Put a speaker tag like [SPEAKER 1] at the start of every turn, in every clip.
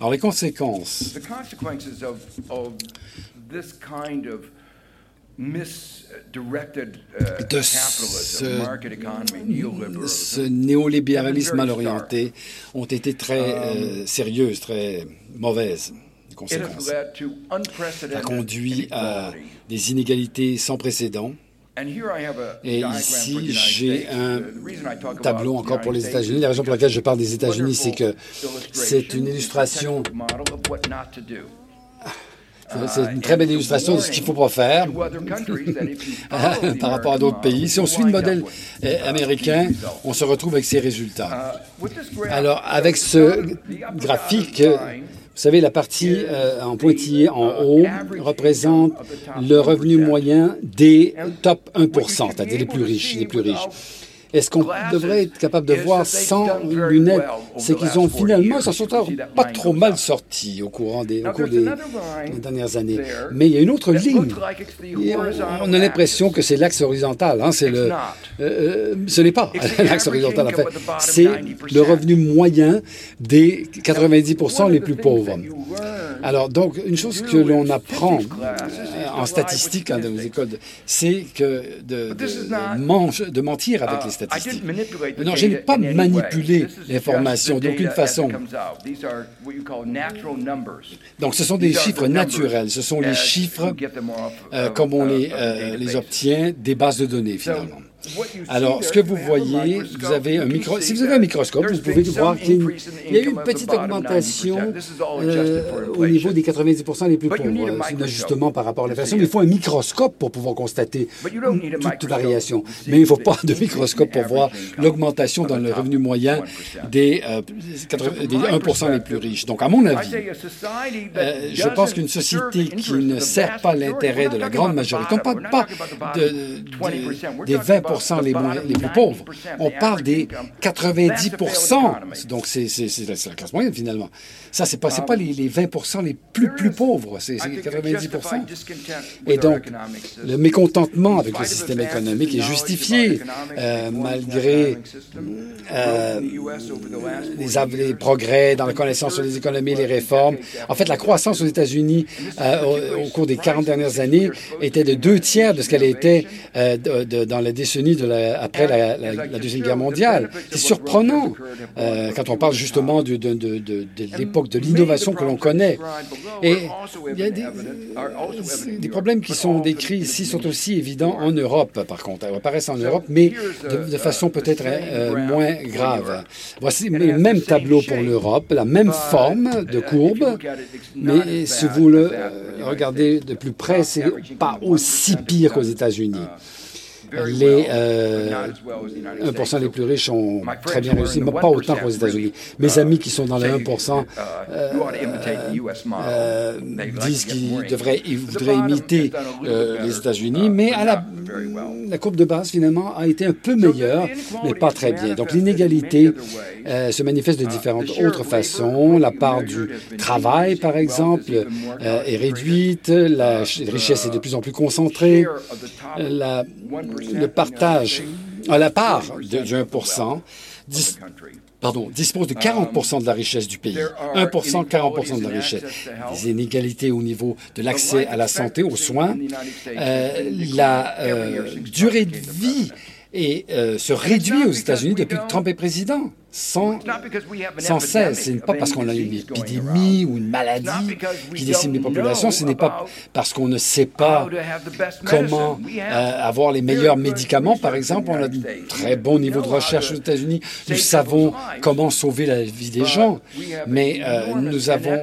[SPEAKER 1] Alors les conséquences
[SPEAKER 2] the consequences of, of this kind of misdirected uh,
[SPEAKER 1] de ce, néolibéralisme mal orienté ont été très euh, sérieuses, très mauvaises les
[SPEAKER 2] it has
[SPEAKER 1] conséquences.
[SPEAKER 2] led to
[SPEAKER 1] Ça conduit à des inégalités sans précédent.
[SPEAKER 2] And here I have a
[SPEAKER 1] Et ici, j'ai un tableau encore pour les États-Unis.
[SPEAKER 2] is
[SPEAKER 1] La raison pour laquelle je parle des États-Unis, c'est que c'est une illustration, c'est une très belle illustration de ce qu'il ne faut pas faire par rapport à d'autres pays. Si on suit le modèle euh,
[SPEAKER 2] with
[SPEAKER 1] américain, on se retrouve avec ces résultats.
[SPEAKER 2] Uh,
[SPEAKER 1] Alors, avec ce graphique, vous savez, la partie euh, en pointillé en haut représente le revenu moyen des top 1%, c'est-à-dire les plus riches, les plus riches. Et ce qu'on devrait être capable de voir sans lunettes, c'est qu'ils ont finalement, s'en sont pas trop mal sortis au courant des, au cours des, des dernières années. Mais il y a une autre ligne. Et on, a l'impression que c'est l'axe horizontal. Hein, c'est le, euh, euh, ce n'est pas l'axe horizontal, en fait. C'est le revenu moyen des 90% les plus pauvres. Alors, donc, une chose que l'on apprend euh, en statistique hein, dans les écoles, c'est que de, de, de mange- de mentir avec les statistiques. Non, je n'ai pas manipulé l'information d'aucune façon. Donc, ce sont des chiffres naturels. Ce sont les chiffres euh, comme on les, euh, les obtient des bases de données, finalement. Alors, ce que vous voyez, vous avez un micro... Si vous avez un microscope, vous pouvez voir qu'il y a eu une petite augmentation euh, au niveau des 90% les plus pauvres. C'est un ajustement par rapport à l'inflation, mais il faut un microscope pour pouvoir constater toute variation. Mais il ne faut pas de microscope pour voir l'augmentation dans le revenu moyen des, euh, 80 des 1% les plus riches. Donc, à mon avis, euh, je pense qu'une société qui ne sert pas l'intérêt de la grande majorité, on ne parle pas de, de- des 20 les, moins, les plus pauvres, on parle des 90 donc c'est la classe moyenne finalement. Ça, c'est pas, pas les, les 20 les plus, plus pauvres, c'est c'est les 90% Et donc, le mécontentement avec le système économique est justifié, euh, malgré euh, les, progrès dans la connaissance sur les économies, les réformes. En fait, la croissance aux États-Unis euh, au, cours des 40 dernières années était de deux tiers de ce qu'elle était de- dans la décennie de la- après la, la- la Deuxième Guerre mondiale. C'est surprenant euh, quand on parle justement de, de- de- de- de l'époque de l'innovation que l'on connaît. Et il y a des, des problèmes qui sont décrits ici sont aussi évidents en Europe, par contre. Ils apparaissent en Europe, mais de, façon peut-être euh, moins grave. Voici le même tableau pour l'Europe, la même forme de courbe, mais si vous le euh, regardez de plus près, c'est pas aussi pire qu'aux États-Unis. Les euh, 1% les plus riches ont très bien réussi, mais pas autant qu'aux États-Unis. Mes amis qui sont dans le 1% euh, euh, disent qu'ils devraient, ils voudraient imiter euh, les États-Unis, mais à la, la courbe de base, finalement, a été un peu meilleure, mais pas très bien. Donc l'inégalité euh, se manifeste de différentes autres façons. La part du travail, par exemple, euh, est réduite, la ch- richesse est de plus en plus concentrée, la, le partage, la part de, du 1%, dis- pardon, dispose de 40% de la richesse du pays. 1 40% de la richesse. Des inégalités au niveau de l'accès à la santé, aux soins. Euh, la euh, durée de vie et, euh, se réduit aux États-Unis depuis que Trump est président. Sans, sans cesse. Ce n'est pas parce qu'on a une épidémie ou une maladie qui décime les populations. Ce n'est pas parce qu'on ne sait pas comment euh, avoir les meilleurs médicaments. Par exemple, on a un très bon niveau de recherche aux États-Unis. Nous savons comment sauver la vie des gens. Mais euh, nous avons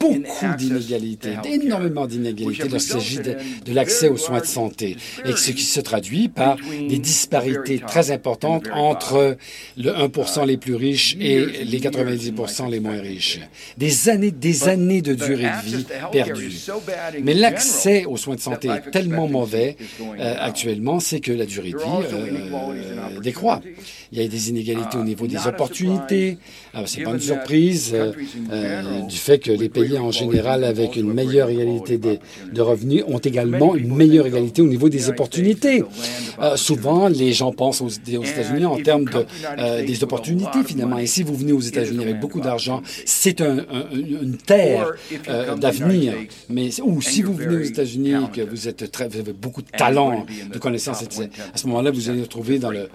[SPEAKER 1] beaucoup d'inégalités, énormément d'inégalités lorsqu'il s'agit de, de l'accès aux soins de santé. Et ce qui se traduit par des disparités très importantes entre le 1 les plus riches et les 90% les moins riches. Des années, des années de durée de vie perdues. Mais l'accès aux soins de santé est tellement mauvais euh, actuellement, c'est que la durée de vie euh, décroît. Il y a des inégalités au niveau des opportunités. C'est pas une surprise euh, euh, du fait que les pays en général avec une meilleure égalité des, de revenus ont également une meilleure égalité au niveau des opportunités. Euh, souvent, les gens pensent aux, aux États-Unis en termes de, euh, des opportunités finalement. Et si vous venez aux États-Unis avec beaucoup d'argent, c'est une terre d'avenir. Mais ou si vous venez aux États-Unis et que vous êtes très, vous avez beaucoup de talent, de connaissances, à ce moment-là, vous allez vous trouver dans le,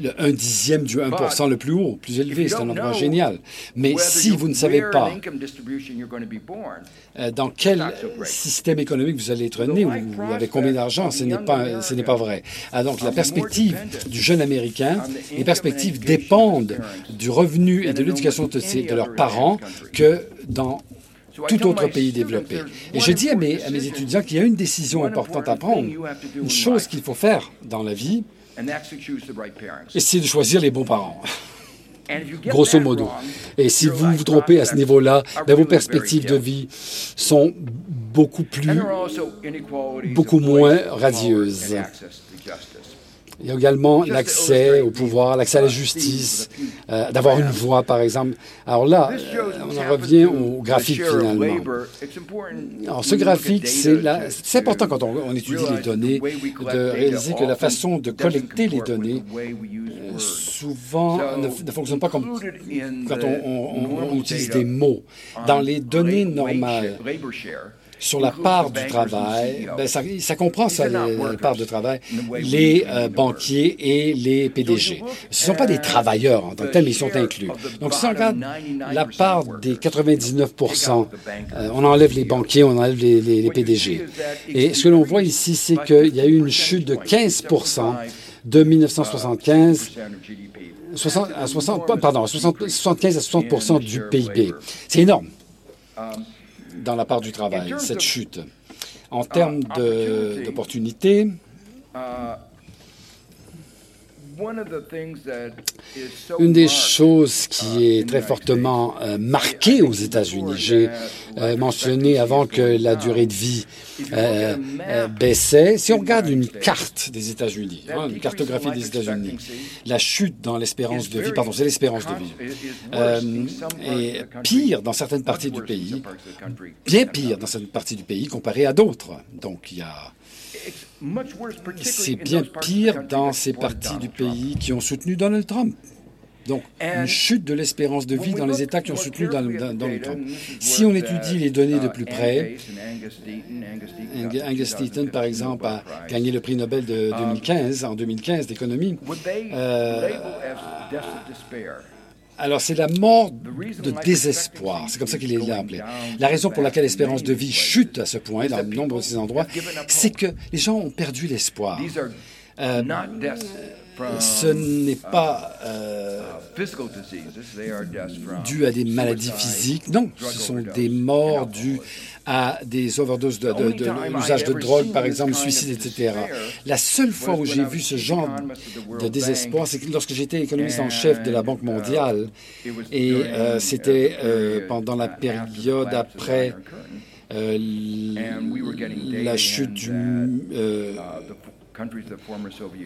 [SPEAKER 1] le 1 dixième du 1% le plus haut, plus élevé. C'est un endroit génial. Mais si vous ne savez pas euh, dans quel système économique vous allez être né ou avec combien d'argent, ce n'est pas, ce n'est pas vrai. Ah, donc la perspective du jeune Américain, les perspectives dépendent du revenu et de l'éducation de, de leurs parents que dans tout autre pays développé. Et je dis à mes, à mes étudiants qu'il y a une décision importante à prendre, une chose qu'il faut faire dans la vie, c'est de choisir les bons parents grosso modo. Et si vous vous trompez à ce niveau-là, ben, vos perspectives de vie sont beaucoup plus, beaucoup moins radieuses. Il y a également l'accès au pouvoir, l'accès à la justice, euh, d'avoir une voix, par exemple. Alors là, on en revient au graphique finalement. Alors ce graphique, c'est important quand on, étudie les données, de réaliser que la façon de collecter les données euh, souvent ne, fonctionne pas comme quand on utilise des mots. Dans les données normales, sur la part du travail, ben, ça, comprend ça, la, part de travail, les euh, banquiers et les PDG. Ce ne sont pas des travailleurs en tant que tels, mais ils sont inclus. Donc, si on regarde la part des 99% euh, on enlève les banquiers, on enlève les, PDG. Et ce que l'on voit ici, c'est qu'il y a eu une chute de 15% de 1975 60, à 60, pardon, 75 à 60 du PIB. C'est énorme dans la part du travail, cette chute. En termes d'opportunités, une des choses qui est très fortement euh, marquée aux États-Unis, j'ai euh, mentionné avant que la durée de vie euh, baissait. Si on regarde une carte des États-Unis, hein, une cartographie des États-Unis, la chute dans l'espérance de vie, pardon, c'est l'espérance de vie, est pire dans certaines parties du pays, bien pire dans certaines parties du pays comparé à d'autres. Donc il y a c'est bien pire dans ces parties du pays qui ont soutenu Donald Trump. Donc, une chute de l'espérance de vie dans les États qui ont soutenu Donald Trump. Si on étudie les données de plus près, Angus Deaton, par exemple, a gagné le prix Nobel de 2015, en 2015 d'économie. Alors, c'est la mort de désespoir. C'est comme ça qu'il est appelé. La raison pour laquelle l'espérance de vie chute à ce point dans de ces endroits, c'est que les gens ont perdu l'espoir. Euh, ce n'est pas euh, dû à des maladies physiques, non, ce sont des morts dues à des overdoses de, l'usage de drogue, par exemple, suicide, etc. La seule fois où j'ai vu ce genre de désespoir, c'est lorsque j'étais économiste en chef de la Banque mondiale, et euh, c'était euh, pendant la période après la chute du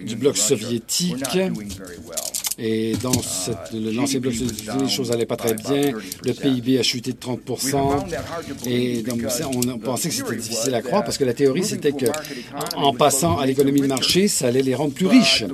[SPEAKER 1] du bloc soviétique. Et dans l'ancien bloc les choses n'allaient pas très bien. Le PIB a chuté de 30 Et donc, on pensait que c'était difficile à croire parce que la théorie, c'était que en passant à l'économie de marché, ça allait les rendre plus riches.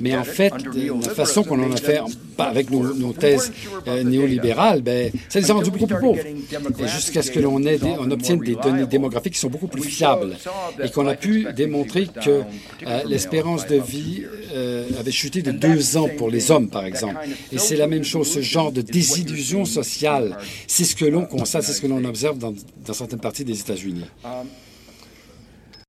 [SPEAKER 1] Mais en fait, la façon qu'on en a fait avec nos, thèses euh, néolibérales, ben, ça les a rendus beaucoup plus pauvres. Et jusqu'à ce que l'on on obtienne des données démographiques qui sont beaucoup plus fiables. et qu'on a pu démontrer que euh, l'espérance de vie euh, avait chuté de deux ans pour les hommes, par exemple. Et c'est la même chose, ce genre de désillusion sociale. C'est ce que l'on constate, c'est ce que l'on observe dans, dans certaines parties des États-Unis.